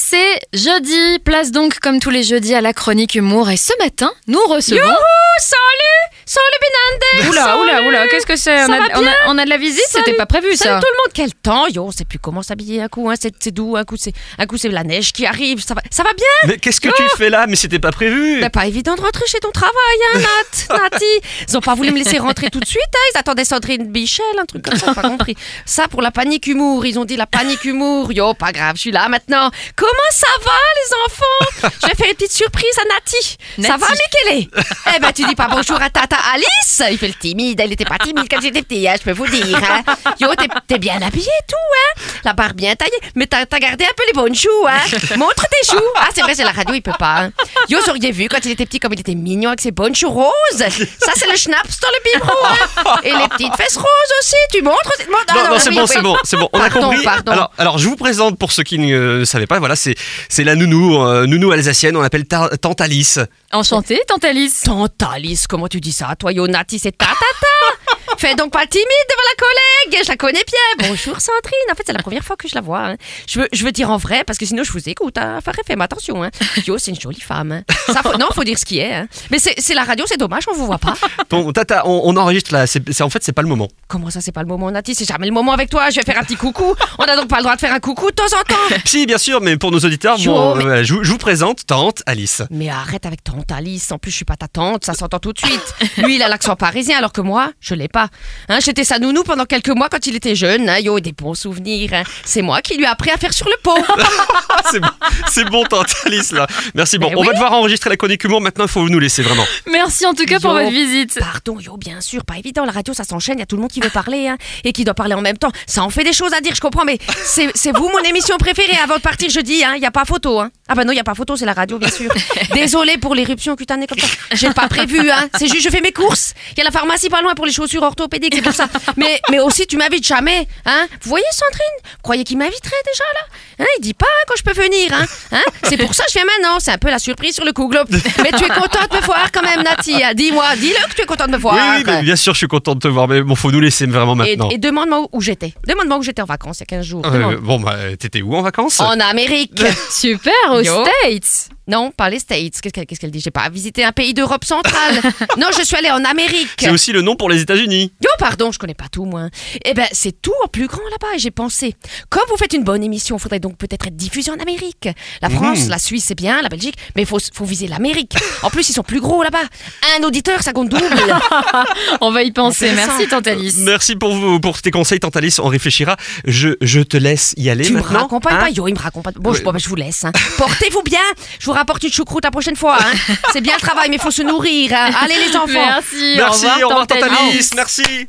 C'est jeudi, place donc comme tous les jeudis à la chronique humour. Et ce matin, nous recevons... Salut Salut qu'est-ce que c'est? On, a- on, on de la visite, Salut. c'était pas prévu Salut ça. tout le monde, quel temps? Yo, on sait plus comment s'habiller un coup, hein. c'est doux, un coup c'est un coup c'est la neige qui arrive, ça va, ça va bien? Mais qu'est-ce que tu fais là? Mais c'était pas prévu Ben, pas évident de rentrer chez ton travail, hein, Nat, Nati. Ils ont pas voulu me laisser rentrer tout de suite, hein. Ils attendaient Sandrine Bichel, un truc comme ça, pas compris. Ça pour la panique humour, ils ont dit la panique humour. Yo, pas grave, je suis là maintenant. Comment ça va, les enfants? Je vais faire une petite surprise à Nati. Ça va, Michele? Eh ben, tu dis pas bonjour à Tata Alice Il fait le timide, elle était pas timide quand j'étais petit, hein, je peux vous dire. Hein. Yo, t'es- t'es bien habillé et tout, hein La barre bien taillée, mais t'as t'as gardé un peu les bonnes choux, hein Montre tes choux Ah, c'est vrai, c'est la radio, il peut pas, hein. Yo, vous auriez vu quand il était petit comme il était mignon avec ses bonnes choux roses Ça, c'est le schnapps dans le biberon, hein Et les petites fesses roses aussi, tu montres Non, non, c'est oui, bon, oui. c'est bon, c'est bon. On a compris. pardon. Alors, alors, je vous présente pour ceux qui ne savaient pas. Voilà, c'est c'est la nounou, euh, nounou alsacienne. On l'appelle ta- Tante Alice. Enchantée, tante Alice. Tante Alice, comment tu dis ça Toi, Yonati, c'est ta tata Fais donc pas timide devant la collègue, je la connais bien. Bonjour Sandrine, en fait c'est la première fois que je la vois. hein. Je, veux, je veux dire en vrai, parce que sinon je vous écoute. Hein. Enfin, fais attention. Hein. Yo, c'est une jolie femme. hein. Ça, faut- non, faut dire ce qui est. hein. Mais c'est c'est la radio, c'est dommage, on vous voit pas. Ton tata, on, on enregistre là. C'est c'est- en fait, c'est pas le moment. Comment ça, c'est pas le moment, Nati? C'est jamais le moment avec toi. Je vais faire un petit coucou. On a donc pas le droit de faire un coucou de temps en temps. Si, bien sûr, mais pour nos auditeurs, Yo, bon, mais- je, vous- je vous présente Tante Alice. Mais arrête avec tante Alice. En plus, je suis pas ta tante, ça s'entend tout de suite. Lui, il a l'accent parisien, alors que moi, je l'ai pas. Hein, J'étais sa nounou pendant quelques mois quand il était jeune. Hein, yo, des bons souvenirs. hein. C'est moi qui lui ai appris à faire sur le pot. C'est bon, c'est bon, Tante Alice là. Merci. Bon, Ben on va devoir enregistrer la chronique humour. Maintenant, il faut nous laisser vraiment. Merci en tout cas pour votre visite. Pardon, yo, bien sûr, pas évident. La radio, ça s'enchaîne. Il y a tout le monde qui veut parler hein, et qui doit parler en même temps. Ça en fait des choses à dire, je comprends, mais c'est c'est vous mon émission préférée. Avant de partir, je dis, il n'y a pas photo. Hein. Ah bah non, il n'y a pas photo, c'est la radio, bien sûr. Désolée pour l'éruption cutanée comme ça. J'ai pas prévu, hein. C'est juste, je fais mes courses. Il y a la pharmacie pas loin pour les chaussures orthopédiques, c'est pour ça. Mais, mais aussi, tu m'invites jamais, hein. Vous voyez, Sandrine? Vous croyez qu'il m'inviterait déjà, là? Hein Il dit pas quand je peux venir, hein. hein? C'est pour ça que je viens maintenant. C'est un peu la surprise sur le coup globe. Mais tu es contente de me voir quand même, Nati. hein. Dis-moi, dis-le que tu es contente de me voir. Oui, oui, mais bien sûr, je suis content de te voir. Mais bon, faut nous laisser vraiment Et, maintenant. et demande-moi où- j'étais. Demande-moi où j'étais en vacances il y a 15 jours. Euh, bon, bah, t'étais où en vacances? En Amérique. Super. States. Non, pas les States. Qu'est-ce qu'elle qu'est-ce qu'elle dit? J'ai pas visité un pays d'Europe centrale. non, je suis allée en Amérique. C'est aussi le nom pour les États-Unis. Yo, pardon, je connais pas tout, moi. Eh ben, c'est tout en plus grand là-bas. Et j'ai pensé, comme vous faites une bonne émission, faudrait donc peut-être être diffusé en Amérique. La France, Mhm. la Suisse, c'est bien, la Belgique, mais il faut, faut viser l'Amérique. En plus, ils sont plus gros là-bas. Un auditeur, ça compte double. On va y penser. Merci tante Alice. Merci pour, vous, pour tes conseils, Tante Alice. On réfléchira. Je, je te laisse y aller tu me raccompagnes hein pas Yo, il me raccompagne. Bon, je, bon, ben, je vous laisse. hein. Portez-vous bien. Je vous rapporte une choucroute la prochaine fois. hein. C'est bien le travail, mais il faut se nourrir. hein. Allez, les enfants. Merci, Merci, au revoir, Alice. Alice. Merci.